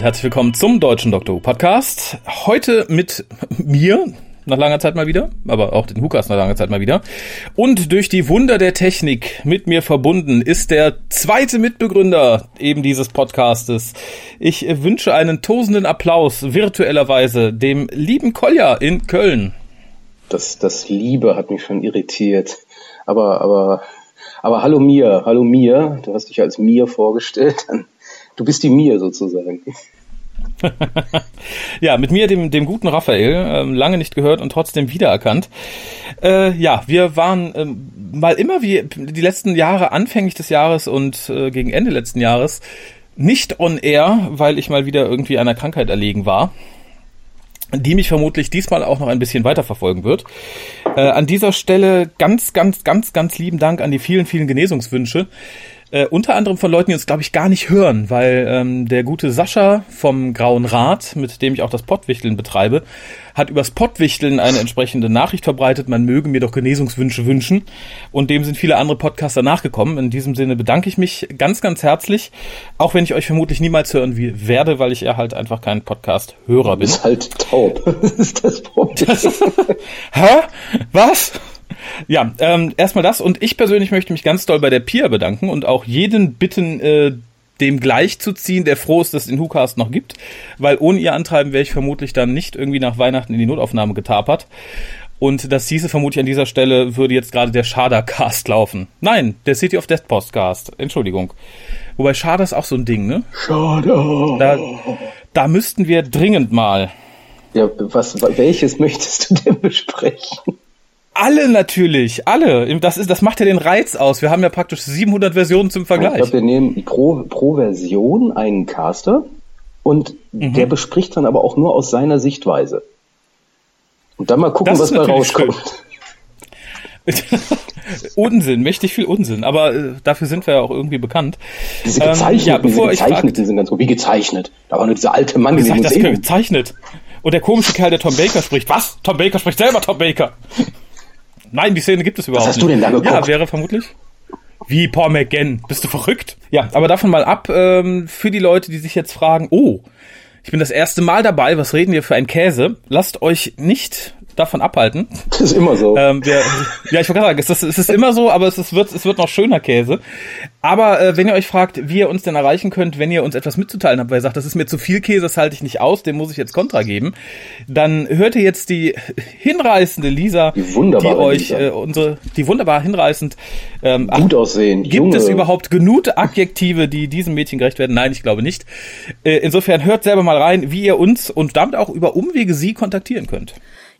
Und herzlich willkommen zum Deutschen Doktor Who Podcast. Heute mit mir, nach langer Zeit mal wieder, aber auch den Hukas nach langer Zeit mal wieder. Und durch die Wunder der Technik mit mir verbunden ist der zweite Mitbegründer eben dieses Podcastes. Ich wünsche einen tosenden Applaus virtuellerweise dem lieben Kolja in Köln. Das, das Liebe hat mich schon irritiert. Aber, aber, aber hallo mir, hallo mir. Du hast dich als mir vorgestellt. Du bist die mir sozusagen. ja, mit mir, dem, dem guten Raphael, ähm, lange nicht gehört und trotzdem wiedererkannt. Äh, ja, wir waren ähm, mal immer wie die letzten Jahre, anfänglich des Jahres und äh, gegen Ende letzten Jahres, nicht on air, weil ich mal wieder irgendwie einer Krankheit erlegen war die mich vermutlich diesmal auch noch ein bisschen weiterverfolgen wird. Äh, an dieser Stelle ganz, ganz, ganz, ganz lieben Dank an die vielen, vielen Genesungswünsche. Äh, unter anderem von Leuten, die uns, glaube ich, gar nicht hören, weil ähm, der gute Sascha vom Grauen Rat, mit dem ich auch das Pottwichteln betreibe, hat übers Pottwichteln eine entsprechende Nachricht verbreitet, man möge mir doch Genesungswünsche wünschen. Und dem sind viele andere Podcaster nachgekommen. In diesem Sinne bedanke ich mich ganz, ganz herzlich, auch wenn ich euch vermutlich niemals hören werde, weil ich ja halt einfach kein Podcast-Hörer bin. Du bist halt taub. Das ist das Problem. Hä? Was? Ja, ähm, erstmal das und ich persönlich möchte mich ganz doll bei der Pia bedanken und auch jeden bitten, äh, dem gleichzuziehen, der froh ist, dass es den WhoCast noch gibt, weil ohne ihr Antreiben wäre ich vermutlich dann nicht irgendwie nach Weihnachten in die Notaufnahme getapert. Und das hieße vermutlich an dieser Stelle, würde jetzt gerade der Schader-Cast laufen. Nein, der City of Death Postcast. Entschuldigung. Wobei Schader ist auch so ein Ding, ne? Schader. Da, da müssten wir dringend mal. Ja, was, welches möchtest du denn besprechen? Alle natürlich, alle. Das, ist, das macht ja den Reiz aus. Wir haben ja praktisch 700 Versionen zum Vergleich. Ich glaube, wir nehmen pro, pro Version einen Caster und mhm. der bespricht dann aber auch nur aus seiner Sichtweise. Und dann mal gucken, das was da rauskommt. Unsinn, mächtig viel Unsinn, aber äh, dafür sind wir ja auch irgendwie bekannt. Diese gezeichneten, ähm, ja, bevor diese gezeichneten sind ganz gut. Wie gezeichnet? Da war nur dieser alte Mann in dem Museum. Das gezeichnet. Und der komische Kerl, der Tom Baker spricht. Was? Tom Baker spricht selber Tom Baker. Nein, die Szene gibt es überhaupt nicht. Was hast du denn da geguckt? Ja, wäre vermutlich. Wie Paul McGann? Bist du verrückt? Ja, aber davon mal ab, ähm, für die Leute, die sich jetzt fragen, oh, ich bin das erste Mal dabei, was reden wir für ein Käse? Lasst euch nicht davon abhalten. Das ist immer so. Ähm, wir, ja, ich wollte sagen, es ist, es ist immer so, aber es, ist, wird, es wird noch schöner Käse. Aber äh, wenn ihr euch fragt, wie ihr uns denn erreichen könnt, wenn ihr uns etwas mitzuteilen habt, weil ihr sagt, das ist mir zu viel Käse, das halte ich nicht aus, dem muss ich jetzt Kontra geben, dann hört ihr jetzt die hinreißende Lisa, die, die euch Äh, unsere, die wunderbar hinreißend ähm, gut aussehen. Gibt Junge. es überhaupt genug Adjektive, die diesem Mädchen gerecht werden? Nein, ich glaube nicht. Äh, insofern hört selber mal rein, wie ihr uns und damit auch über Umwege sie kontaktieren könnt.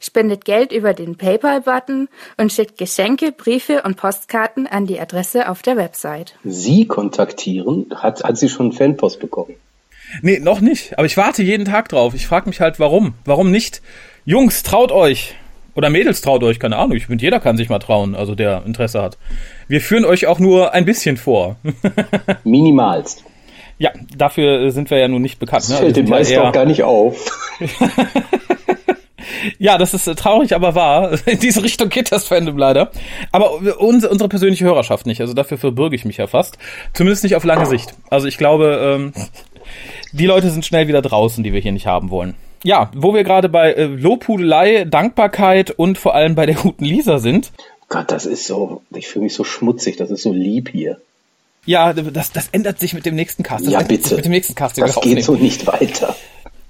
spendet Geld über den PayPal-Button und schickt Geschenke, Briefe und Postkarten an die Adresse auf der Website. Sie kontaktieren? Hat, hat sie schon Fanpost bekommen? Nee, noch nicht. Aber ich warte jeden Tag drauf. Ich frage mich halt, warum? Warum nicht? Jungs, traut euch. Oder Mädels, traut euch. Keine Ahnung. Ich finde, jeder kann sich mal trauen, also der Interesse hat. Wir führen euch auch nur ein bisschen vor. Minimalst. Ja, dafür sind wir ja nun nicht bekannt. Das ne? fällt also den meisten auch gar nicht auf. Ja, das ist traurig, aber wahr. In diese Richtung geht das Fandom leider. Aber unsere, unsere persönliche Hörerschaft nicht. Also dafür verbürge ich mich ja fast. Zumindest nicht auf lange Sicht. Also ich glaube, ähm, die Leute sind schnell wieder draußen, die wir hier nicht haben wollen. Ja, wo wir gerade bei äh, Lobhudelei, Dankbarkeit und vor allem bei der guten Lisa sind. Gott, das ist so, ich fühle mich so schmutzig, das ist so lieb hier. Ja, das, das ändert sich mit dem nächsten Cast. Das ja, bitte. Mit dem nächsten Cast, das geht so nicht weiter.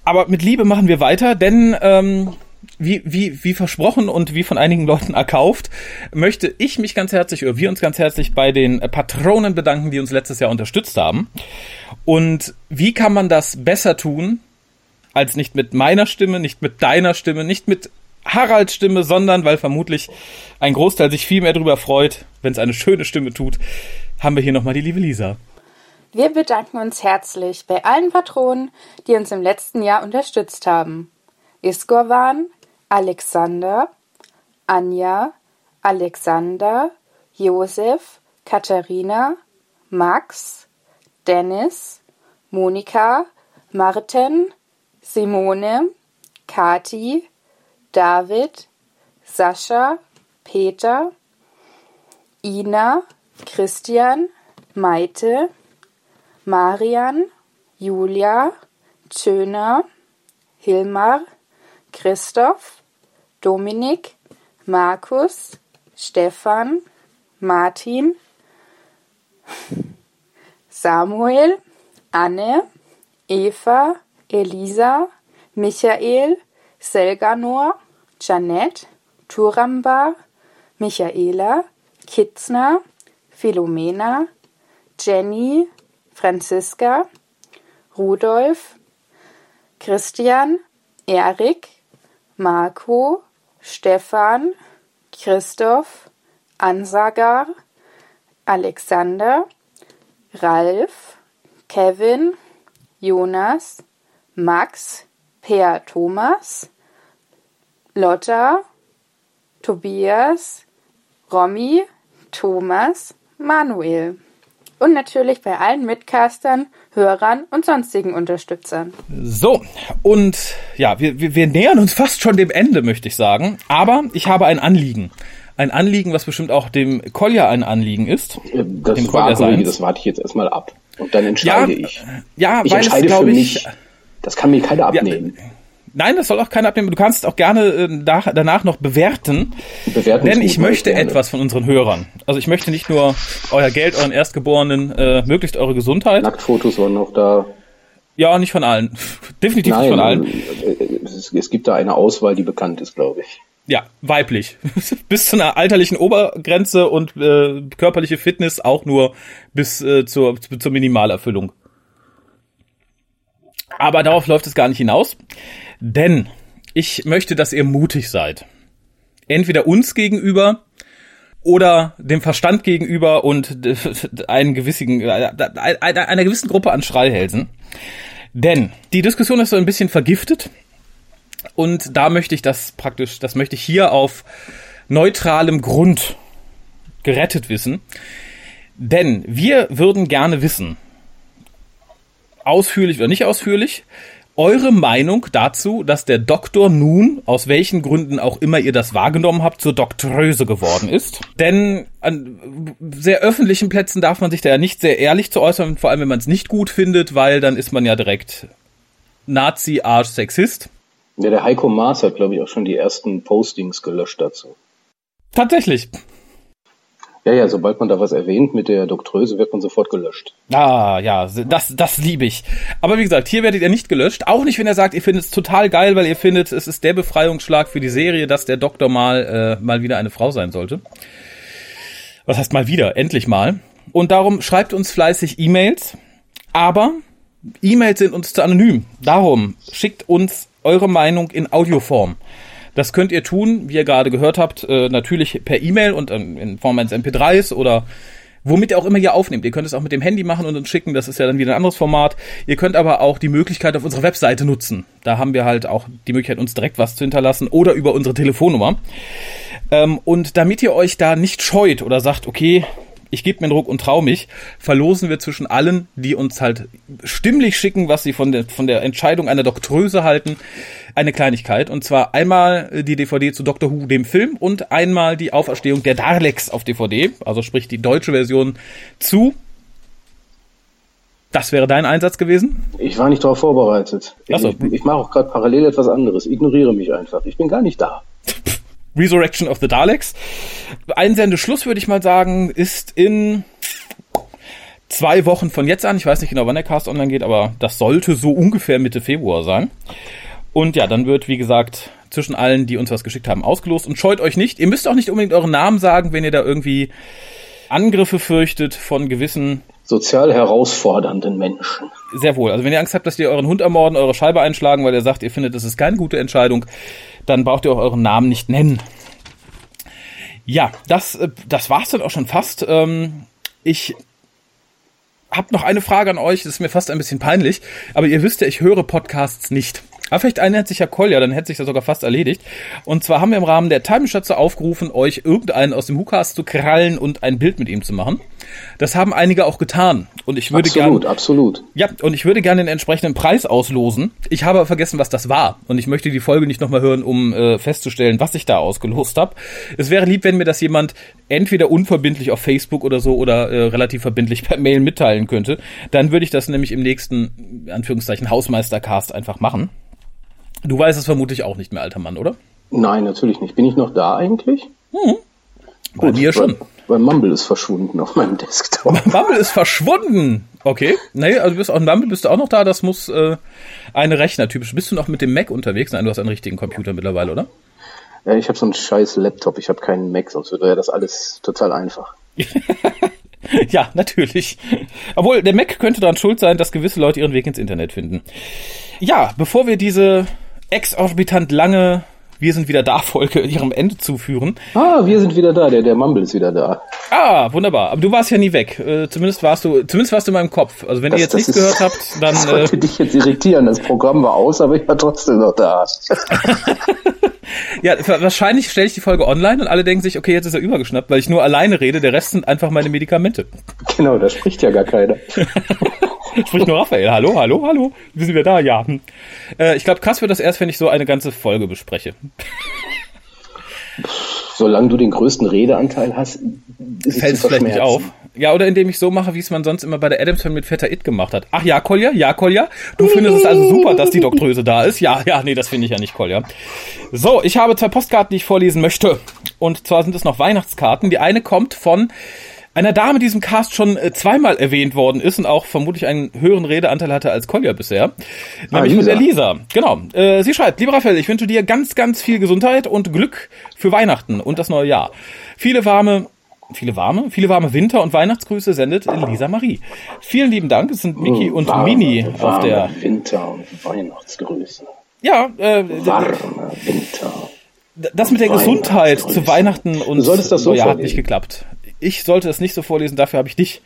Aber mit Liebe machen wir weiter, denn ähm, wie, wie, wie versprochen und wie von einigen Leuten erkauft, möchte ich mich ganz herzlich oder wir uns ganz herzlich bei den Patronen bedanken, die uns letztes Jahr unterstützt haben. Und wie kann man das besser tun, als nicht mit meiner Stimme, nicht mit deiner Stimme, nicht mit Haralds Stimme, sondern weil vermutlich ein Großteil sich viel mehr darüber freut, wenn es eine schöne Stimme tut, haben wir hier nochmal die liebe Lisa. Wir bedanken uns herzlich bei allen Patronen, die uns im letzten Jahr unterstützt haben. Iskorvan, Alexander, Anja, Alexander, Josef, Katharina, Max, Dennis, Monika, Martin, Simone, Kati, David, Sascha, Peter, Ina, Christian, Maite, Marian, Julia, Schöner, Hilmar, Christoph, Dominik, Markus, Stefan, Martin, Samuel, Anne, Eva, Elisa, Michael, Selganor, Janette, Turamba, Michaela, Kitzner, Philomena, Jenny, Franziska, Rudolf, Christian, Erik, Marco, Stefan, Christoph, Ansagar, Alexander, Ralf, Kevin, Jonas, Max, Per Thomas, Lotta, Tobias, Romy, Thomas, Manuel. Und natürlich bei allen Mitcastern, Hörern und sonstigen Unterstützern. So, und ja, wir, wir, wir nähern uns fast schon dem Ende, möchte ich sagen. Aber ich habe ein Anliegen. Ein Anliegen, was bestimmt auch dem Kolja ein Anliegen ist. Äh, Das, dem warte, das warte ich jetzt erstmal ab. Und dann entscheide Ja, ich. ja, ich weil es, entscheide glaub für ich- mich. Das kann mir keiner abnehmen. Nein, das soll auch keiner abnehmen. Du kannst es auch gerne äh, nach, danach noch bewerten. Bewerten Denn ich möchte gerne. etwas von unseren Hörern. Also ich möchte nicht nur euer Geld, euren Erstgeborenen, äh, möglichst eure Gesundheit. Nacktfotos waren noch da. Ja, nicht von allen. Definitiv nicht Nein, von allen. äh, es, es gibt da eine Auswahl, die bekannt ist, glaube ich. Ja, weiblich. bis zu einer alterlichen Obergrenze und äh, körperliche Fitness auch nur bis äh, zur, zur Minimalerfüllung. Aber darauf läuft es gar nicht hinaus, denn ich möchte, dass ihr mutig seid. Entweder uns gegenüber oder dem Verstand gegenüber und einen gewissen, äh, einer gewissen Gruppe an Schreihälsen. Denn die Diskussion ist so ein bisschen vergiftet und da möchte ich das praktisch, das möchte ich hier auf neutralem Grund gerettet wissen. Denn wir würden gerne wissen, ausführlich oder nicht ausführlich, eure Meinung dazu, dass der Doktor nun, aus welchen Gründen auch immer ihr das wahrgenommen habt, zur Doktröse geworden ist. Denn an sehr öffentlichen Plätzen darf man sich da ja nicht sehr ehrlich zu äußern, vor allem wenn man es nicht gut findet, weil dann ist man ja direkt Nazi, Arsch, Sexist. Ja, der Heiko Maas hat, glaube ich, auch schon die ersten Postings gelöscht dazu. Tatsächlich. Ja, ja, sobald man da was erwähnt mit der Doktröse, wird man sofort gelöscht. Ah, ja, das, das liebe ich. Aber wie gesagt, hier werdet ihr nicht gelöscht. Auch nicht, wenn ihr sagt, ihr findet es total geil, weil ihr findet, es ist der Befreiungsschlag für die Serie, dass der Doktor mal, äh, mal wieder eine Frau sein sollte. Was heißt mal wieder? Endlich mal. Und darum schreibt uns fleißig E-Mails. Aber E-Mails sind uns zu anonym. Darum schickt uns eure Meinung in Audioform. Das könnt ihr tun, wie ihr gerade gehört habt, äh, natürlich per E-Mail und ähm, in Form eines MP3s oder womit ihr auch immer ihr aufnehmt. Ihr könnt es auch mit dem Handy machen und uns schicken, das ist ja dann wieder ein anderes Format. Ihr könnt aber auch die Möglichkeit auf unserer Webseite nutzen. Da haben wir halt auch die Möglichkeit, uns direkt was zu hinterlassen oder über unsere Telefonnummer. Ähm, und damit ihr euch da nicht scheut oder sagt, okay, ich gebe mir einen Ruck und trau mich, verlosen wir zwischen allen, die uns halt stimmlich schicken, was sie von der, von der Entscheidung einer Doktröse halten, eine Kleinigkeit. Und zwar einmal die DVD zu Doctor Who, dem Film, und einmal die Auferstehung der Daleks auf DVD, also sprich die deutsche Version zu. Das wäre dein Einsatz gewesen? Ich war nicht darauf vorbereitet. Ach so. Ich, ich mache auch gerade parallel etwas anderes. Ignoriere mich einfach. Ich bin gar nicht da. Resurrection of the Daleks. Einsendeschluss, würde ich mal sagen, ist in zwei Wochen von jetzt an. Ich weiß nicht genau, wann der Cast online geht, aber das sollte so ungefähr Mitte Februar sein. Und ja, dann wird, wie gesagt, zwischen allen, die uns was geschickt haben, ausgelost. Und scheut euch nicht. Ihr müsst auch nicht unbedingt euren Namen sagen, wenn ihr da irgendwie Angriffe fürchtet von gewissen Sozial herausfordernden Menschen. sehr wohl. Also wenn ihr Angst habt, dass die euren Hund ermorden, eure Scheibe einschlagen, weil ihr sagt, ihr findet, das ist keine gute Entscheidung, dann braucht ihr auch euren Namen nicht nennen. Ja, das, äh, das war's dann auch schon fast. Ähm, Ich habe noch eine Frage an euch, das ist mir fast ein bisschen peinlich, aber ihr wisst ja, ich höre Podcasts nicht. Aber vielleicht erinnert sich ja Kolja, dann hätte sich das sogar fast erledigt. Und zwar haben wir im Rahmen der Time dazu aufgerufen, euch irgendeinen aus dem Hukas zu krallen und ein Bild mit ihm zu machen. Das haben einige auch getan. Und ich würde gerne. Absolut, absolut. Ja, und ich würde gerne den entsprechenden Preis auslosen. Ich habe vergessen, was das war. Und ich möchte die Folge nicht nochmal hören, um äh, festzustellen, was ich da ausgelost habe. Es wäre lieb, wenn mir das jemand entweder unverbindlich auf Facebook oder so oder äh, relativ verbindlich per Mail mitteilen könnte. Dann würde ich das nämlich im nächsten, in Anführungszeichen, Hausmeistercast einfach machen. Du weißt es vermutlich auch nicht mehr, alter Mann, oder? Nein, natürlich nicht. Bin ich noch da eigentlich? Hm. Bei Gut, mir schon. Weil, Mumble ist verschwunden auf meinem Desktop. Mumble ist verschwunden. Okay. Nee, also du bist auch in Mumble bist du auch noch da. Das muss äh, eine Rechner typisch. Bist du noch mit dem Mac unterwegs? Nein, du hast einen richtigen Computer mittlerweile, oder? Ja, ich habe so einen scheiß Laptop. Ich habe keinen Mac, sonst wäre das alles total einfach. ja, natürlich. Obwohl, der Mac könnte daran schuld sein, dass gewisse Leute ihren Weg ins Internet finden. Ja, bevor wir diese exorbitant lange Wir sind wieder da Folge ihrem Ende zuführen. Ah, wir sind wieder da. Der, der Mumble ist wieder da. Ah, wunderbar. Aber du warst ja nie weg. Äh, zumindest warst du, zumindest warst du in meinem Kopf. Also wenn Das- ihr jetzt nichts ist- gehört habt, dann Das äh, sollte dich jetzt irritieren. Das Programm war aus, aber ich war trotzdem noch da. ja, wahrscheinlich stelle ich die Folge online und alle denken sich, okay, jetzt ist er übergeschnappt, weil ich nur alleine rede. Der Rest sind einfach meine Medikamente. Genau, da spricht ja gar keiner. Spricht nur Raphael. Hallo, hallo, hallo. Wir sind wir da? Ja. Hm. Äh, ich glaube, krass wird das erst, wenn ich so eine ganze Folge bespreche. Solange du den größten Redeanteil hast, Fällt es vielleicht nicht auf. Ja, oder indem ich so mache, wie es man sonst immer bei der Adams Family mit Vetter It gemacht hat. Ach ja, Kolja, ja, Kolja. Du findest es also super, dass die Doktröse da ist. Ja, ja, nee, das finde ich ja nicht, Kolja. So, ich habe zwei Postkarten, die ich vorlesen möchte. Und zwar sind es noch Weihnachtskarten. Die eine kommt von einer Dame, die diesem Cast schon äh, zweimal erwähnt worden ist und auch vermutlich einen höheren Redeanteil hatte als Kolja bisher. Nämlich von Lisa. der Lisa. Genau. Äh, sie schreibt, lieber Raphael, ich wünsche dir ganz, ganz viel Gesundheit und Glück für Weihnachten und das neue Jahr. Viele warme Viele warme, viele warme Winter- und Weihnachtsgrüße sendet Lisa Marie. Vielen lieben Dank. Es sind Miki und Warme, Mini auf warme der. Winter- und Weihnachtsgrüße. Ja, äh, Warme Winter. das mit der Gesundheit zu Weihnachten und Du solltest das so Neujahr hat nicht geklappt. Ich sollte es nicht so vorlesen, dafür habe ich dich.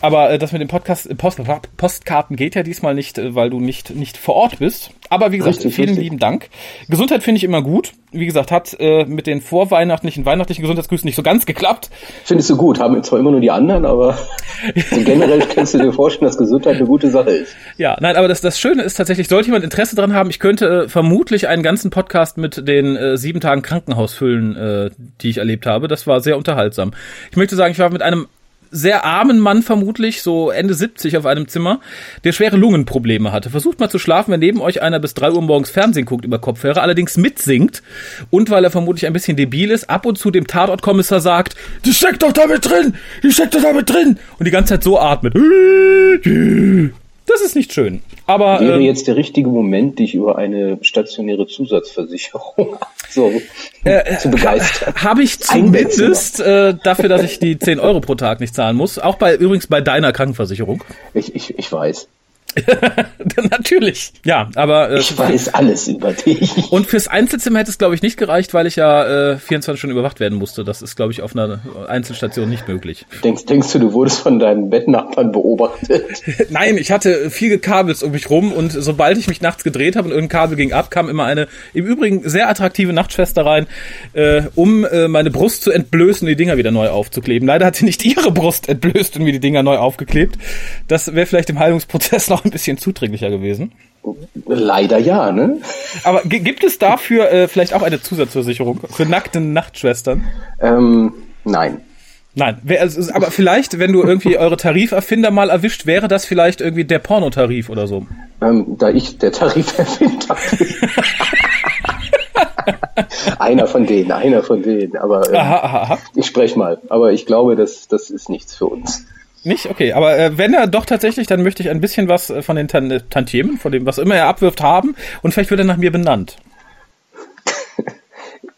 Aber äh, das mit dem Podcast, äh, Post, Postkarten geht ja diesmal nicht, äh, weil du nicht, nicht vor Ort bist. Aber wie gesagt, Richtig, vielen richtig. lieben Dank. Gesundheit finde ich immer gut. Wie gesagt, hat äh, mit den vorweihnachtlichen, weihnachtlichen Gesundheitsgrüßen nicht so ganz geklappt. Findest du gut? Haben zwar immer nur die anderen, aber so generell kannst du dir vorstellen, dass Gesundheit eine gute Sache ist. Ja, nein, aber das, das Schöne ist tatsächlich, sollte jemand Interesse dran haben, ich könnte äh, vermutlich einen ganzen Podcast mit den äh, sieben Tagen Krankenhaus füllen, äh, die ich erlebt habe. Das war sehr unterhaltsam. Ich möchte sagen, ich war mit einem sehr armen Mann vermutlich, so Ende 70 auf einem Zimmer, der schwere Lungenprobleme hatte. Versucht mal zu schlafen, wenn neben euch einer bis drei Uhr morgens Fernsehen guckt über Kopfhörer, allerdings mitsingt und weil er vermutlich ein bisschen debil ist, ab und zu dem Tatortkommissar sagt, die steckt doch damit drin, die steckt doch damit drin und die ganze Zeit so atmet. Das ist nicht schön. Aber Wäre ähm, jetzt der richtige Moment, dich über eine stationäre Zusatzversicherung so Äh, zu begeistern. habe ich zumindest äh, dafür, dass ich die 10 Euro pro Tag nicht zahlen muss. Auch bei übrigens bei deiner Krankenversicherung. Ich, ich, ich weiß. Natürlich. Ja, aber äh, Ich weiß alles über dich. und fürs Einzelzimmer hätte es glaube ich nicht gereicht, weil ich ja äh, 24 Stunden überwacht werden musste. Das ist glaube ich auf einer Einzelstation nicht möglich. Denkst, denkst du, du wurdest von deinen Bettnachbarn beobachtet? Nein, ich hatte viel Kabels um mich rum und sobald ich mich nachts gedreht habe und irgendein Kabel ging ab, kam immer eine im Übrigen sehr attraktive Nachtschwester rein, äh, um äh, meine Brust zu entblößen und die Dinger wieder neu aufzukleben. Leider hat sie nicht ihre Brust entblößt und mir die Dinger neu aufgeklebt. Das wäre vielleicht im Heilungsprozess noch ein bisschen zuträglicher gewesen. Leider ja, ne? Aber gi- gibt es dafür äh, vielleicht auch eine Zusatzversicherung für nackte Nachtschwestern? Ähm, nein. Nein, also, aber vielleicht, wenn du irgendwie eure Tariferfinder mal erwischt, wäre das vielleicht irgendwie der Pornotarif oder so. Ähm, da ich der Tariferfinder bin. einer von denen, einer von denen. Aber ähm, Aha, aha, aha. ich spreche mal. Aber ich glaube, das, das ist nichts für uns. Nicht? Okay, aber äh, wenn er doch tatsächlich, dann möchte ich ein bisschen was äh, von den Tan äh, Tantiemen, von dem, was immer er abwirft, haben und vielleicht wird er nach mir benannt.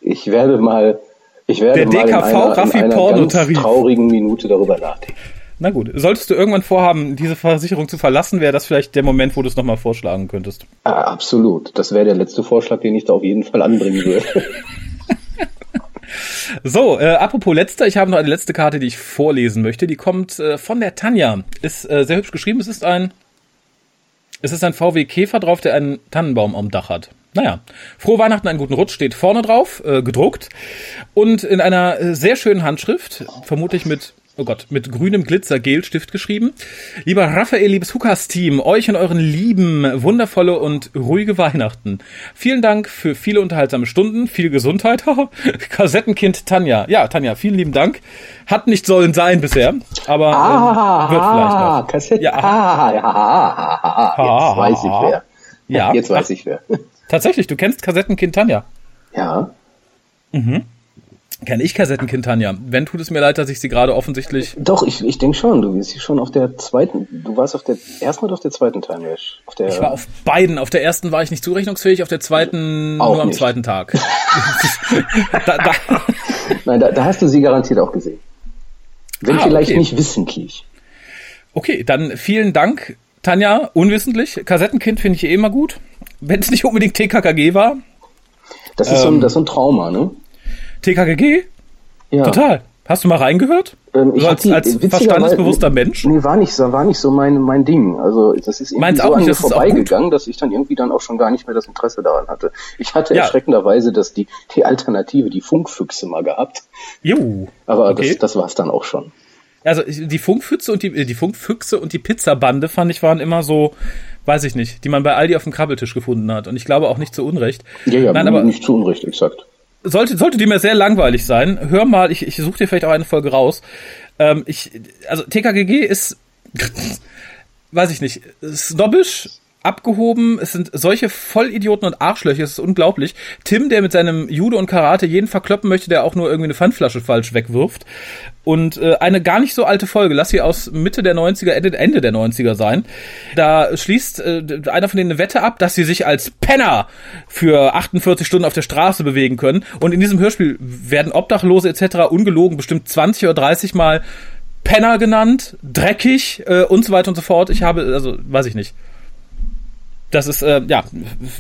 Ich werde mal, ich werde Der mal in DKV einer, in Raffi einer Pornotarif. ganz traurigen Minute darüber nachdenken. Na gut, solltest du irgendwann vorhaben, diese Versicherung zu verlassen, wäre das vielleicht der Moment, wo du es nochmal vorschlagen könntest. Ah, absolut. Das wäre der letzte Vorschlag, den ich da auf jeden Fall anbringen würde. So, äh, apropos letzter, ich habe noch eine letzte Karte, die ich vorlesen möchte. Die kommt äh, von der Tanja. Ist äh, sehr hübsch geschrieben. Es ist ein Es ist ein VW Käfer drauf, der einen Tannenbaum am Dach hat. Naja, frohe Weihnachten, einen guten Rutsch steht vorne drauf, äh, gedruckt und in einer äh, sehr schönen Handschrift, vermutlich mit oh Gott, mit grünem Glitzer-Gelstift geschrieben. Lieber Raphael, liebes Hukas-Team, euch und euren lieben, wundervolle und ruhige Weihnachten. Vielen Dank für viele unterhaltsame Stunden, viel Gesundheit. Kassettenkind Tanja. Ja, Tanja, vielen lieben Dank. Hat nicht sollen sein bisher, aber ah, ähm, wird vielleicht ah, noch. Kassette. Ja. Ah, ja, ah, ah, ah, jetzt weiß ich wer. Ja. Jetzt weiß ich wer. Tatsächlich, du kennst Kassettenkind Tanja. Ja. Kenn ich Kassettenkind Tanja. Wenn tut es mir leid, dass ich sie gerade offensichtlich. Doch, ich, ich denke schon. Du bist schon auf der zweiten. Du warst auf der ersten oder auf der zweiten Time Auf der. Ich war auf beiden. Auf der ersten war ich nicht zurechnungsfähig, auf der zweiten nur am nicht. zweiten Tag. da, da, Nein, da, da hast du sie garantiert auch gesehen. Wenn Ah, vielleicht okay. nicht wissentlich. okay, dann vielen Dank, Tanja, unwissentlich. Kassettenkind finde ich eh immer gut. Wenn es nicht unbedingt TKKG war. Das ist, so, Ähm. ein, das ist so ein Trauma, ne? TKKG? Ja. Total. Hast du mal reingehört? Ähm, so hab als, die- als verstandesbewusster Mensch? Nee, war nicht, so- war nicht so mein, mein Ding. Also das ist irgendwie Meins so auch an nicht, mir ist auch vorbeigegangen, dass ich dann irgendwie dann auch schon gar nicht mehr das Interesse daran hatte. Ich hatte Ja. erschreckenderweise dass die, die Alternative, die Funkfüchse mal gehabt. Jo. Aber Okay. das, das war es dann auch schon. Also die Funkfüchse und die, äh, die Funkfüchse und die Pizzabande fand ich waren immer so, weiß ich nicht, die man bei Aldi auf dem Krabbeltisch gefunden hat. Und ich glaube auch nicht zu Unrecht. Ja, ja, Nein, aber nicht zu Unrecht, exakt. Sollte, sollte die mir sehr langweilig sein, hör mal, ich, ich suche dir vielleicht auch eine Folge raus. Ähm, ich, also TKGG ist, weiß ich nicht, snobbisch, abgehoben, es sind solche Vollidioten und Arschlöcher, es ist unglaublich. Tim, der mit seinem Judo und Karate jeden verkloppen möchte, der auch nur irgendwie eine Pfandflasche falsch wegwirft. Und äh, eine gar nicht so alte Folge, lass sie aus Mitte der 90er, Ende, Ende der 90er sein. Da schließt äh, einer von denen eine Wette ab, dass sie sich als Penner für 48 Stunden auf der Straße bewegen können. Und in diesem Hörspiel werden Obdachlose etc. ungelogen bestimmt 20 oder 30 Mal Penner genannt, dreckig äh, und so weiter und so fort. Ich habe, also weiß ich nicht. Das ist, äh, ja,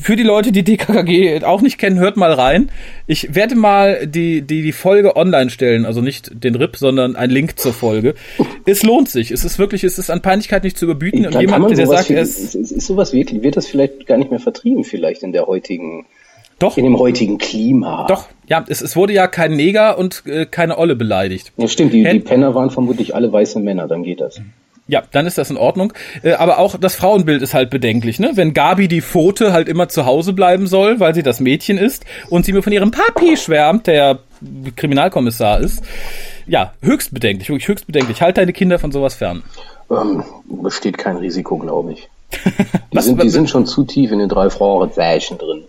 für die Leute, die DKKG auch nicht kennen, hört mal rein. Ich werde mal die, die, die Folge online stellen, also nicht den RIP, sondern ein Link zur Folge. Es lohnt sich. Es ist wirklich, es ist an Peinlichkeit nicht zu überbieten. Und Dann kann jemand, man der sagt, wie- er ist, ist, sowas wirklich, wird das vielleicht gar nicht mehr vertrieben, vielleicht in der heutigen, doch, in dem heutigen Klima. doch, ja, es, es wurde ja kein Neger und äh, keine Olle beleidigt. Ja, stimmt, die, die Penner waren vermutlich alle weiße Männer, dann geht das. Ja, dann ist das in Ordnung. Äh, aber auch das Frauenbild ist halt bedenklich, ne? Wenn Gabi die Pfote halt immer zu Hause bleiben soll, weil sie das Mädchen ist und sie mir von ihrem Papi schwärmt, der Kriminalkommissar ist. Ja, höchst bedenklich, wirklich höchst bedenklich. Halt deine Kinder von sowas fern. Ähm, besteht kein Risiko, glaube ich. Die, sind, die sind schon zu tief in den drei Frauensächen drin.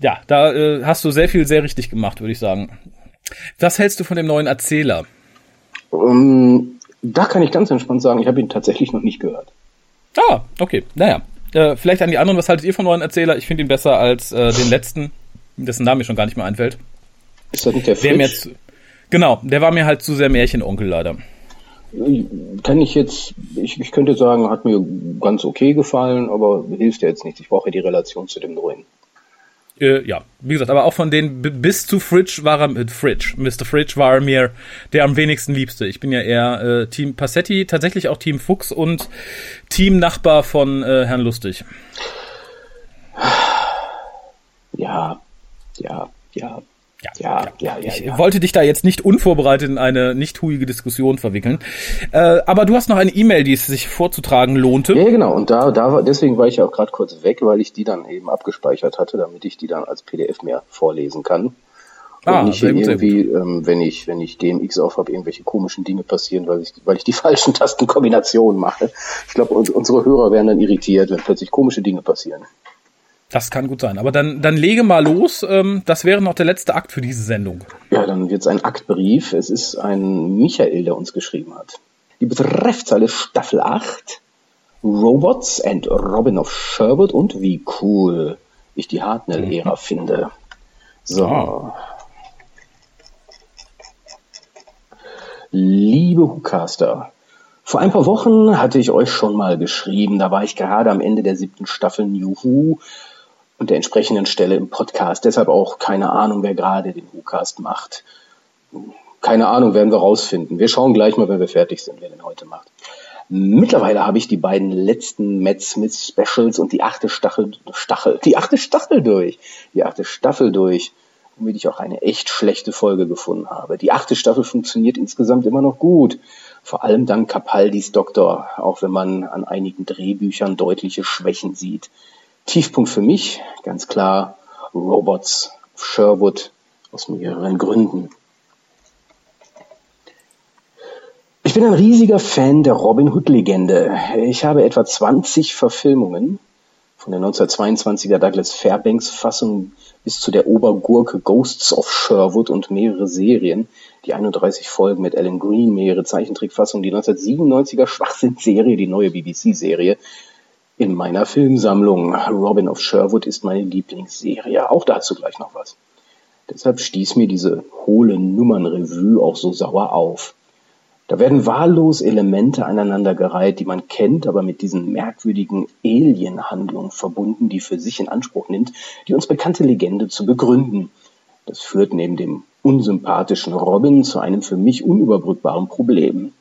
Ja, da äh, hast du sehr viel sehr richtig gemacht, würde ich sagen. Was hältst du von dem neuen Erzähler? Ähm, da kann ich ganz entspannt sagen, ich habe ihn tatsächlich noch nicht gehört. Ah, okay. Naja. Äh, vielleicht an die anderen, was haltet ihr vom neuen Erzähler? Ich finde ihn besser als äh, den letzten, dessen Name mir schon gar nicht mehr einfällt. Ist das nicht der Der mir Fritz? jetzt, genau, der war mir halt zu sehr Märchenonkel leider. Kann ich jetzt, ich, ich könnte sagen, hat mir ganz okay gefallen, aber hilft ja jetzt nicht. Ich brauche ja die Relation zu dem neuen. Äh, ja, wie gesagt, aber auch von denen bis zu Fridge war er, äh, Fridge, Mr. Fridge war mir der am wenigsten liebste. Ich bin ja eher äh, Team Passetti, tatsächlich auch Team Fuchs und Team Nachbar von äh, Herrn Lustig. Ja, ja, ja, Ja, ja, ja, ja. Ich ja. wollte dich da jetzt nicht unvorbereitet in eine nicht huige Diskussion verwickeln. Äh, aber du hast noch eine E-Mail, die es sich vorzutragen lohnte. Ja, genau. Und da, da war, deswegen war ich ja auch gerade kurz weg, weil ich die dann eben abgespeichert hatte, damit ich die dann als PDF mehr vorlesen kann. Und Ah, nicht gut, irgendwie, ähm, wenn ich, wenn ich DMX auf habe, irgendwelche komischen Dinge passieren, weil ich, weil ich die falschen Tastenkombinationen mache. Ich glaube, uns- unsere Hörer werden dann irritiert, wenn plötzlich komische Dinge passieren. Das kann gut sein. Aber dann, dann lege mal los. Ähm, das wäre noch der letzte Akt für diese Sendung. Ja, dann wird's ein Aktbrief. Es ist ein Michael, der uns geschrieben hat. Die Betreffzeile Staffel 8. Robots and Robin of Sherwood und wie cool ich die Hartnell-Ära finde. So. Ah. Liebe Hookcaster, vor ein paar Wochen hatte ich euch schon mal geschrieben, da war ich gerade am Ende der siebten Staffel New Who und der entsprechenden Stelle im Podcast. Deshalb auch keine Ahnung, wer gerade den WhoCast macht. Keine Ahnung, werden wir rausfinden. Wir schauen gleich mal, wenn wir fertig sind, wer den heute macht. Mittlerweile habe ich die beiden letzten Matt Smith Specials und die achte Staffel, Stachel, die achte Staffel durch. Die achte Staffel durch, womit ich auch eine echt schlechte Folge gefunden habe. Die achte Staffel funktioniert insgesamt immer noch gut. Vor allem dank Capaldis Doktor, auch wenn man an einigen Drehbüchern deutliche Schwächen sieht. Tiefpunkt für mich, ganz klar, Robots Sherwood aus mehreren Gründen. Ich bin ein riesiger Fan der Robin Hood-Legende. Ich habe etwa 20 Verfilmungen von der 1922er Douglas Fairbanks-Fassung bis zu der Obergurke Ghosts of Sherwood und mehrere Serien, die 31 Folgen mit Alan Green, mehrere Zeichentrickfassungen, die 1997er Schwachsinn-Serie, die neue BBC-Serie. In meiner Filmsammlung Robin of Sherwood ist meine Lieblingsserie. Auch dazu gleich noch was. Deshalb stieß mir diese hohle Nummernrevue auch so sauer auf. Da werden wahllos Elemente aneinandergereiht, die man kennt, aber mit diesen merkwürdigen Alien-Handlungen verbunden, die für sich in Anspruch nimmt, die uns bekannte Legende zu begründen. Das führt neben dem unsympathischen Robin zu einem für mich unüberbrückbaren Problem.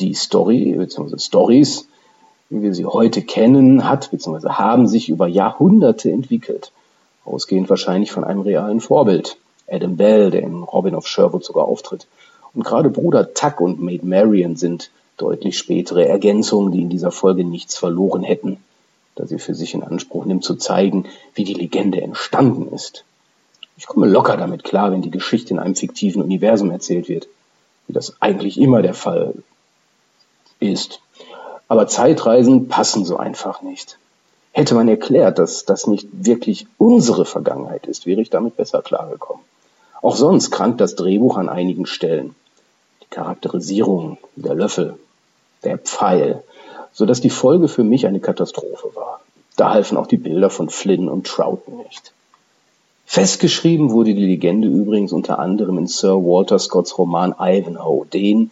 Die Story bzw. Stories, wie wir sie heute kennen, hat bzw. haben sich über Jahrhunderte entwickelt, ausgehend wahrscheinlich von einem realen Vorbild. Adam Bell, der in Robin of Sherwood sogar auftritt, und gerade Bruder Tuck und Maid Marian sind deutlich spätere Ergänzungen, die in dieser Folge nichts verloren hätten, da sie für sich in Anspruch nimmt zu zeigen, wie die Legende entstanden ist. Ich komme locker damit klar, wenn die Geschichte in einem fiktiven Universum erzählt wird, wie das eigentlich immer der Fall ist. Aber Zeitreisen passen so einfach nicht. Hätte man erklärt, dass das nicht wirklich unsere Vergangenheit ist, wäre ich damit besser klargekommen. Auch sonst krankt das Drehbuch an einigen Stellen. Charakterisierung, der Löffel, der Pfeil, so dass die Folge für mich eine Katastrophe war. Da halfen auch die Bilder von Flynn und Troughton nicht. Festgeschrieben wurde die Legende übrigens unter anderem in Sir Walter Scotts Roman Ivanhoe, den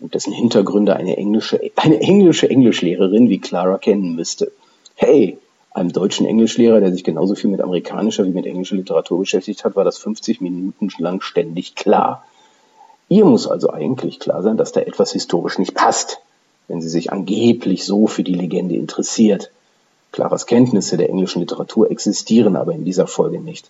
und dessen Hintergründe eine englische, eine englische Englischlehrerin wie Clara kennen müsste. Hey, einem deutschen Englischlehrer, der sich genauso viel mit amerikanischer wie mit englischer Literatur beschäftigt hat, war das 50 Minuten lang ständig klar. Ihr muss also eigentlich klar sein, dass da etwas historisch nicht passt, wenn sie sich angeblich so für die Legende interessiert. Claras Kenntnisse der englischen Literatur existieren aber in dieser Folge nicht,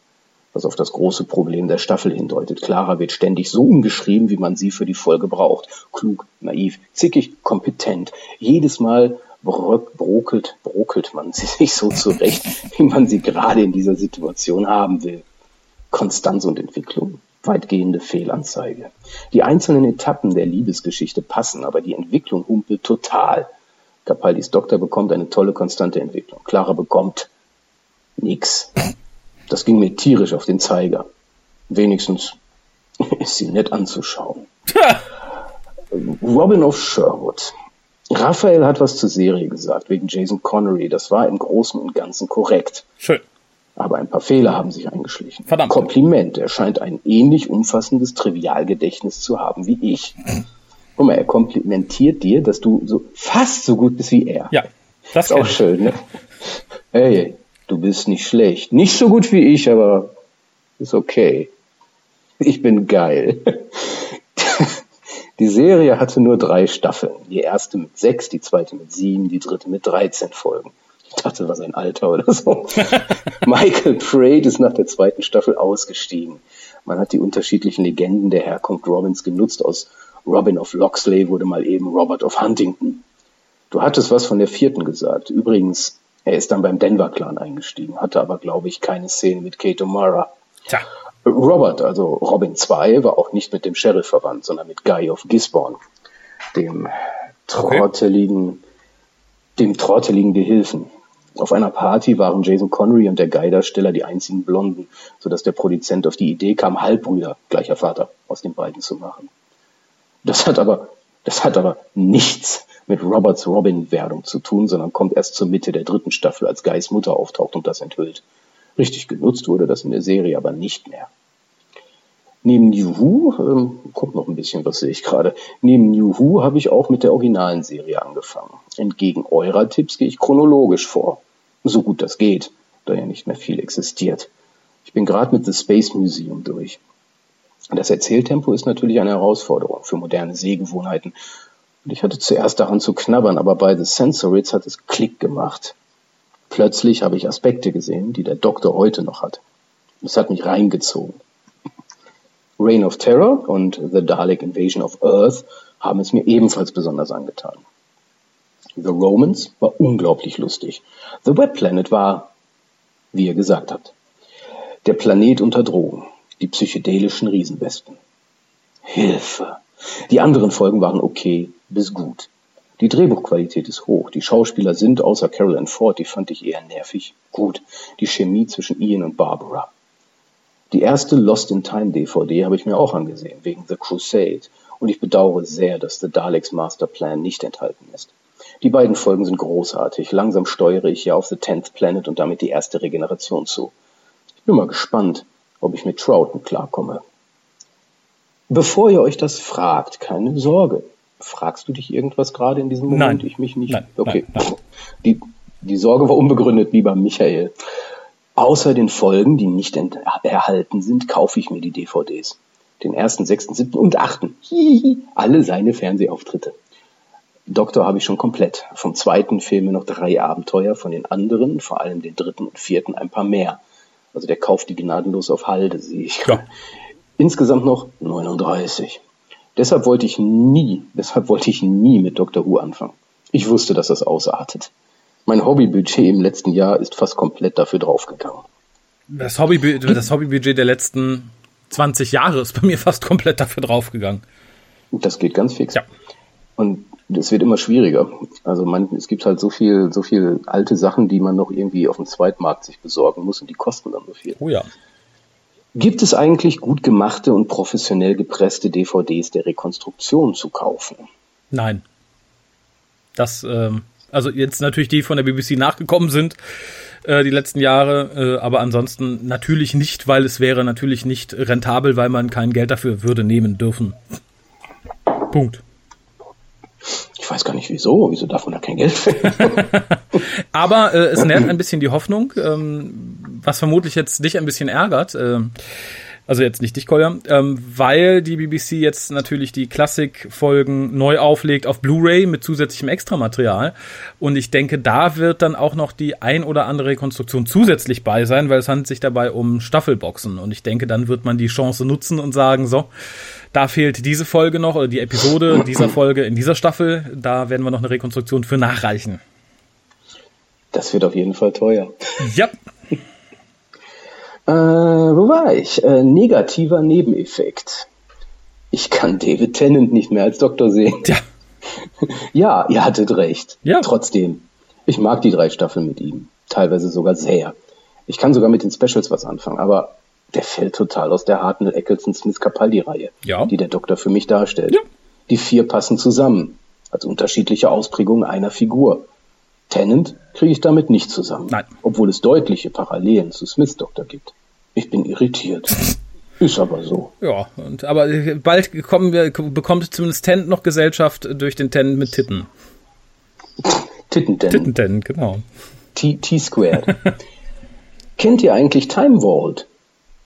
was auf das große Problem der Staffel hindeutet. Clara wird ständig so umgeschrieben, wie man sie für die Folge braucht. Klug, naiv, zickig, kompetent. Jedes Mal brokelt, brokelt man sie sich so zurecht, wie man sie gerade in dieser Situation haben will. Konstanz und Entwicklung weitgehende Fehlanzeige. Die einzelnen Etappen der Liebesgeschichte passen, aber die Entwicklung humpelt total. Capaldis Doktor bekommt eine tolle, konstante Entwicklung. Clara bekommt nix. Das ging mir tierisch auf den Zeiger. Wenigstens ist sie nett anzuschauen. Robin of Sherwood. Raphael hat was zur Serie gesagt, wegen Jason Connery. Das war im Großen und Ganzen korrekt. Schön. Aber ein paar Fehler haben sich eingeschlichen. Verdammt. Kompliment. Er scheint ein ähnlich umfassendes Trivialgedächtnis zu haben wie ich. Guck mal, er komplimentiert dir, dass du so fast so gut bist wie er. Ja, das ist auch schön, ne? Hey, du bist nicht schlecht. Nicht so gut wie ich, aber ist okay. Ich bin geil. Die Serie hatte nur drei Staffeln. Die erste mit sechs, die zweite mit sieben, die dritte mit 13 Folgen. Ich dachte, war sein Alter oder so. Michael Praed ist nach der zweiten Staffel ausgestiegen. Man hat die unterschiedlichen Legenden der Herkunft Robins genutzt. Aus Robin of Loxley wurde mal eben Robert of Huntington. Du hattest was von der vierten gesagt. Übrigens, er ist dann beim Denver Clan eingestiegen, hatte aber, glaube ich, keine Szene mit Kate O'Mara. Tja. Robert, also Robin 2, war auch nicht mit dem Sheriff verwandt, sondern mit Guy of Gisborne, dem trotteligen, okay. dem trotteligen Gehilfen. Auf einer Party waren Jason Connery und der Guy-Darsteller die einzigen Blonden, sodass der Produzent auf die Idee kam, Halbbrüder, gleicher Vater, aus den beiden zu machen. Das hat aber, das hat aber nichts mit Roberts Robin-Werdung zu tun, sondern kommt erst zur Mitte der dritten Staffel, als Guys Mutter auftaucht und das enthüllt. Richtig genutzt wurde das in der Serie aber nicht mehr. Neben New Who, ähm, kommt noch ein bisschen, was sehe ich gerade. Neben New Who habe ich auch mit der originalen Serie angefangen. Entgegen eurer Tipps gehe ich chronologisch vor. So gut das geht, da ja nicht mehr viel existiert. Ich bin gerade mit The Space Museum durch. Das Erzähltempo ist natürlich eine Herausforderung für moderne Sehgewohnheiten. Und ich hatte zuerst daran zu knabbern, aber bei The Sensorids hat es Klick gemacht. Plötzlich habe ich Aspekte gesehen, die der Doktor heute noch hat. Das hat mich reingezogen. Reign of Terror und The Dalek Invasion of Earth haben es mir ebenfalls besonders angetan. The Romans war unglaublich lustig. The Web Planet war, wie ihr gesagt habt, der Planet unter Drogen, die psychedelischen Riesenwespen. Hilfe! Die anderen Folgen waren okay bis gut. Die Drehbuchqualität ist hoch. Die Schauspieler sind, außer Carol Ann Ford, die fand ich eher nervig, gut. Die Chemie zwischen Ian und Barbara. Die erste Lost in Time DVD habe ich mir auch angesehen, wegen The Crusade. Und ich bedauere sehr, dass The Daleks Master Plan nicht enthalten ist. Die beiden Folgen sind großartig. Langsam steuere ich ja auf The Tenth Planet und damit die erste Regeneration zu. Ich bin mal gespannt, ob ich mit Troughton klarkomme. Bevor ihr euch das fragt, keine Sorge. Fragst du dich irgendwas gerade in diesem Moment? Nein. Ich mich nicht. Nein, okay. nein, nein. Die, die Sorge war unbegründet, lieber Michael. Außer den Folgen, die nicht erhalten sind, kaufe ich mir die DVDs. Den ersten, sechsten, siebten und achten. Hihihi. Alle seine Fernsehauftritte. Doktor habe ich schon komplett. Vom zweiten fehlen mir noch drei Abenteuer, von den anderen, vor allem den dritten und vierten, ein paar mehr. Also der kauft die gnadenlos auf Halde, sehe ich. Ja. Insgesamt noch 39. Deshalb wollte ich nie, deshalb wollte ich nie mit Dr. Who anfangen. Ich wusste, dass das ausartet. Mein Hobbybudget im letzten Jahr ist fast komplett dafür draufgegangen. Das, Hobby, das Hobbybudget der letzten 20 Jahre ist bei mir fast komplett dafür draufgegangen. Und das geht ganz fix. Ja. Und es wird immer schwieriger. Also man, es gibt halt so viel, so viel alte Sachen, die man noch irgendwie auf dem Zweitmarkt sich besorgen muss und die kosten dann so viel. Oh ja. Gibt es eigentlich gut gemachte und professionell gepresste DVDs der Rekonstruktion zu kaufen? Nein. Das, ähm, also jetzt natürlich die von der BBC nachgekommen sind, äh, die letzten Jahre, äh, aber ansonsten natürlich nicht, weil es wäre natürlich nicht rentabel, weil man kein Geld dafür würde nehmen dürfen. Punkt. Ich weiß gar nicht wieso. Wieso darf man da kein Geld verdienen? Aber äh, es nährt ein bisschen die Hoffnung, ähm, was vermutlich jetzt dich ein bisschen ärgert. ähm, also jetzt nicht dich, Kolja, ähm, weil die BBC jetzt natürlich die Klassikfolgen neu auflegt auf Blu-ray mit zusätzlichem Extramaterial. Und ich denke, da wird dann auch noch die ein oder andere Rekonstruktion zusätzlich bei sein, weil es handelt sich dabei um Staffelboxen. Und ich denke, dann wird man die Chance nutzen und sagen, so, da fehlt diese Folge noch oder die Episode dieser Folge in dieser Staffel. Da werden wir noch eine Rekonstruktion für nachreichen. Das wird auf jeden Fall teuer. Ja, Äh, wo war ich? Äh, negativer Nebeneffekt. Ich kann David Tennant nicht mehr als Doktor sehen. tja, Ja, ihr hattet recht. Ja. Trotzdem, ich mag die drei Staffeln mit ihm. Teilweise sogar sehr. Ich kann sogar mit den Specials was anfangen, aber der fällt total aus der Hartnell Eccleston Smith Capaldi-Reihe, Ja. die der Doktor für mich darstellt. Ja. Die vier passen zusammen, als unterschiedliche Ausprägungen einer Figur. Tennant kriege ich damit nicht zusammen, Nein. obwohl es deutliche Parallelen zu Smiths Doktor gibt. Ich bin irritiert. Ist aber so. ja. Und, aber bald kommen wir, bekommt zumindest Tent noch Gesellschaft durch den Tent mit Titten. Titten-Tennant. Titten Tent, genau. T- T-Squared. Kennt ihr eigentlich Time Vault?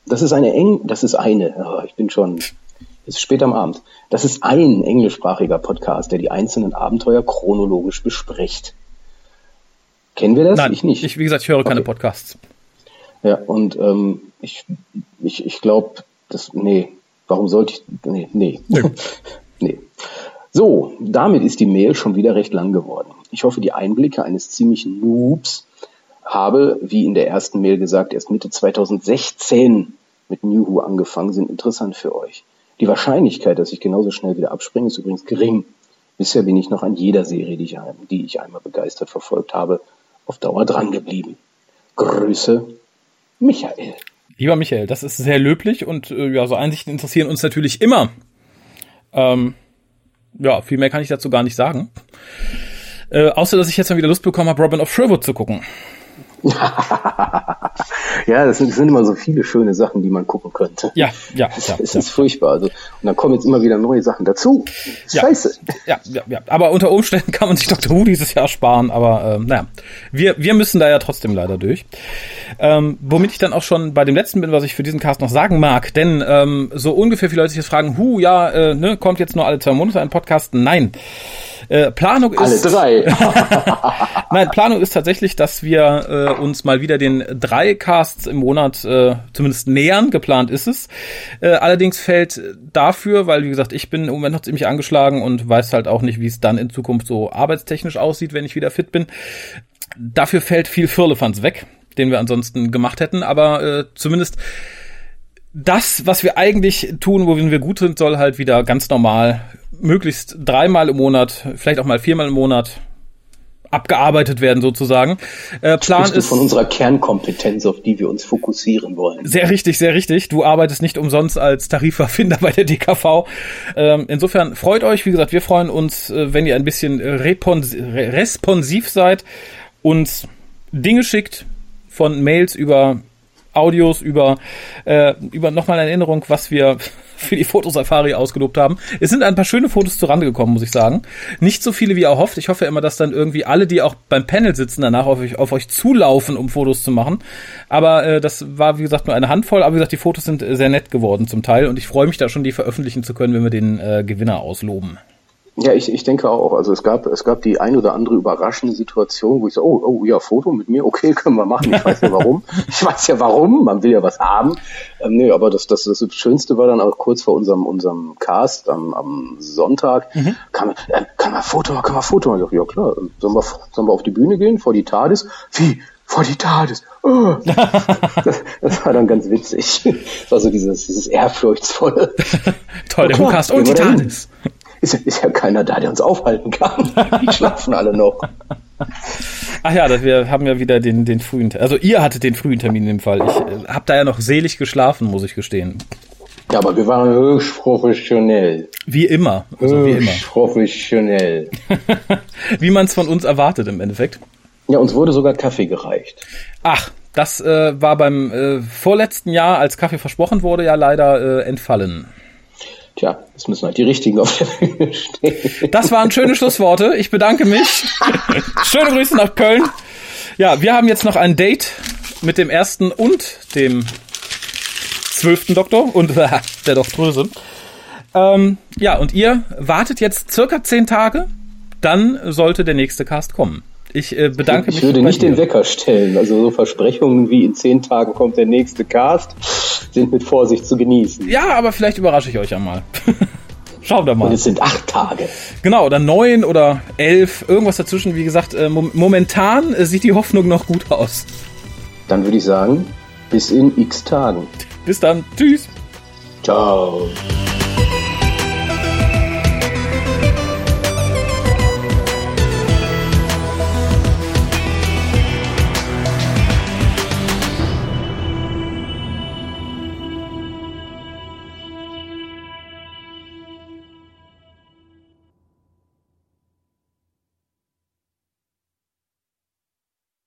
Das ist eine eng, das ist eine, oh, ich bin schon, es ist spät am Abend. Das ist ein englischsprachiger Podcast, der die einzelnen Abenteuer chronologisch bespricht. Kennen wir das? Nein, ich nicht. wie gesagt, ich höre keine Okay. Podcasts. Ja, und ähm, ich, ich, ich glaube, das, nee, warum sollte ich, nee, nee. Nö. nee. So, damit ist die Mail schon wieder recht lang geworden. Ich hoffe, die Einblicke eines ziemlichen Noobs habe, wie in der ersten Mail gesagt, erst Mitte 2016 mit New Who angefangen sind, interessant für euch. Die Wahrscheinlichkeit, dass ich genauso schnell wieder abspringe, ist übrigens gering. Bisher bin ich noch an jeder Serie, die ich, die ich einmal begeistert verfolgt habe, auf Dauer dran geblieben. Grüße, Michael. Lieber Michael, das ist sehr löblich und äh, ja, so Einsichten interessieren uns natürlich immer. Ähm, ja, viel mehr kann ich dazu gar nicht sagen. Äh, außer, dass ich jetzt mal wieder Lust bekommen habe, Robin of Sherwood zu gucken. ja, das sind, das sind, immer so viele schöne Sachen, die man gucken könnte. Ja, ja. Es ja, ist ja. furchtbar. Also, und dann kommen jetzt immer wieder neue Sachen dazu. Ja. Scheiße. Ja, ja, ja. Aber unter Umständen kann man sich Dr. Who dieses Jahr sparen. Aber ähm, naja, wir, wir müssen da ja trotzdem leider durch. Ähm, womit ich dann auch schon bei dem letzten bin, was ich für diesen Cast noch sagen mag. Denn ähm, so ungefähr viele Leute sich jetzt fragen, Hu, ja, äh, ne, kommt jetzt nur alle zwei Monate ein Podcast? Nein. Äh, Planung ist. Alle drei. Nein, Planung ist tatsächlich, dass wir äh, uns mal wieder den drei Casts im Monat äh, zumindest nähern. Geplant ist es. Äh, allerdings fällt dafür, weil wie gesagt, ich bin im Moment noch ziemlich angeschlagen und weiß halt auch nicht, wie es dann in Zukunft so arbeitstechnisch aussieht, wenn ich wieder fit bin. Dafür fällt viel Firlefanz weg, den wir ansonsten gemacht hätten. Aber äh, zumindest das, was wir eigentlich tun, worin wir gut sind, soll halt wieder ganz normal, möglichst dreimal im Monat, vielleicht auch mal viermal im Monat abgearbeitet werden sozusagen. Äh, Plan Sprichst ist von unserer Kernkompetenz, auf die wir uns fokussieren wollen. sehr richtig, sehr richtig. Du arbeitest nicht umsonst als Tarifverfinder bei der DKV. Ähm, insofern freut euch, wie gesagt, wir freuen uns, äh, wenn ihr ein bisschen responsiv seid, uns Dinge schickt von Mails über Audios über äh, über nochmal eine Erinnerung, was wir für die Fotosafari ausgelobt haben. Es sind ein paar schöne Fotos zurande gekommen, muss ich sagen. Nicht so viele wie erhofft. Ich hoffe immer, dass dann irgendwie alle, die auch beim Panel sitzen, danach auf euch, auf euch zulaufen, um Fotos zu machen. Aber äh, das war, wie gesagt, nur eine Handvoll. Aber wie gesagt, die Fotos sind äh, sehr nett geworden zum Teil. Und ich freue mich da schon, die veröffentlichen zu können, wenn wir den äh, Gewinner ausloben. Ja, ich, ich denke auch. Also es gab, es gab die ein oder andere überraschende Situation, wo ich so, oh, oh ja, Foto mit mir, okay, können wir machen. Ich weiß ja warum. ich weiß ja warum, man will ja was haben. Ähm, nee, aber das, das, das Schönste war dann auch kurz vor unserem, unserem Cast am, am Sonntag, mhm. kann, man, äh, kann man Foto kann man Foto machen? Ich dachte, ja klar, sollen wir, sollen wir auf die Bühne gehen, vor die TARDIS? Wie? Vor die TARDIS? Oh. das, das war dann ganz witzig. Das war so dieses, dieses ehrfurchtsvolle. Toll, der Hukast und die TARDIS ist, ist ja keiner da, der uns aufhalten kann. Die schlafen alle noch. Ach ja, wir haben ja wieder den, den frühen, also ihr hattet den frühen Termin in dem Fall. Ich äh, habe da ja noch selig geschlafen, muss ich gestehen. Ja, aber wir waren höchst professionell. Wie immer. Also höchst wie immer. professionell. wie man es von uns erwartet im Endeffekt. Ja, uns wurde sogar Kaffee gereicht. Ach, das äh, war beim äh, vorletzten Jahr, als Kaffee versprochen wurde, ja leider äh, entfallen. Tja, es müssen halt die richtigen auf der Bühne stehen. Das waren schöne Schlussworte. Ich bedanke mich. Schöne Grüße nach Köln. Ja, wir haben jetzt noch ein Date mit dem ersten und dem zwölften Doktor und äh, der Doktröse. Ähm, ja, und ihr wartet jetzt circa zehn Tage, dann sollte der nächste Cast kommen. Ich äh, bedanke ich mich. Ich würde nicht den Wecker stellen. Also so Versprechungen wie in zehn Tagen kommt der nächste Cast sind mit Vorsicht zu genießen. Ja, aber vielleicht überrasche ich euch ja mal. Schauen wir mal. Und es sind acht Tage. Genau, oder neun oder elf, irgendwas dazwischen. Wie gesagt, äh, momentan äh, sieht die Hoffnung noch gut aus. Dann würde ich sagen, bis in x Tagen. Bis dann. Tschüss. Ciao.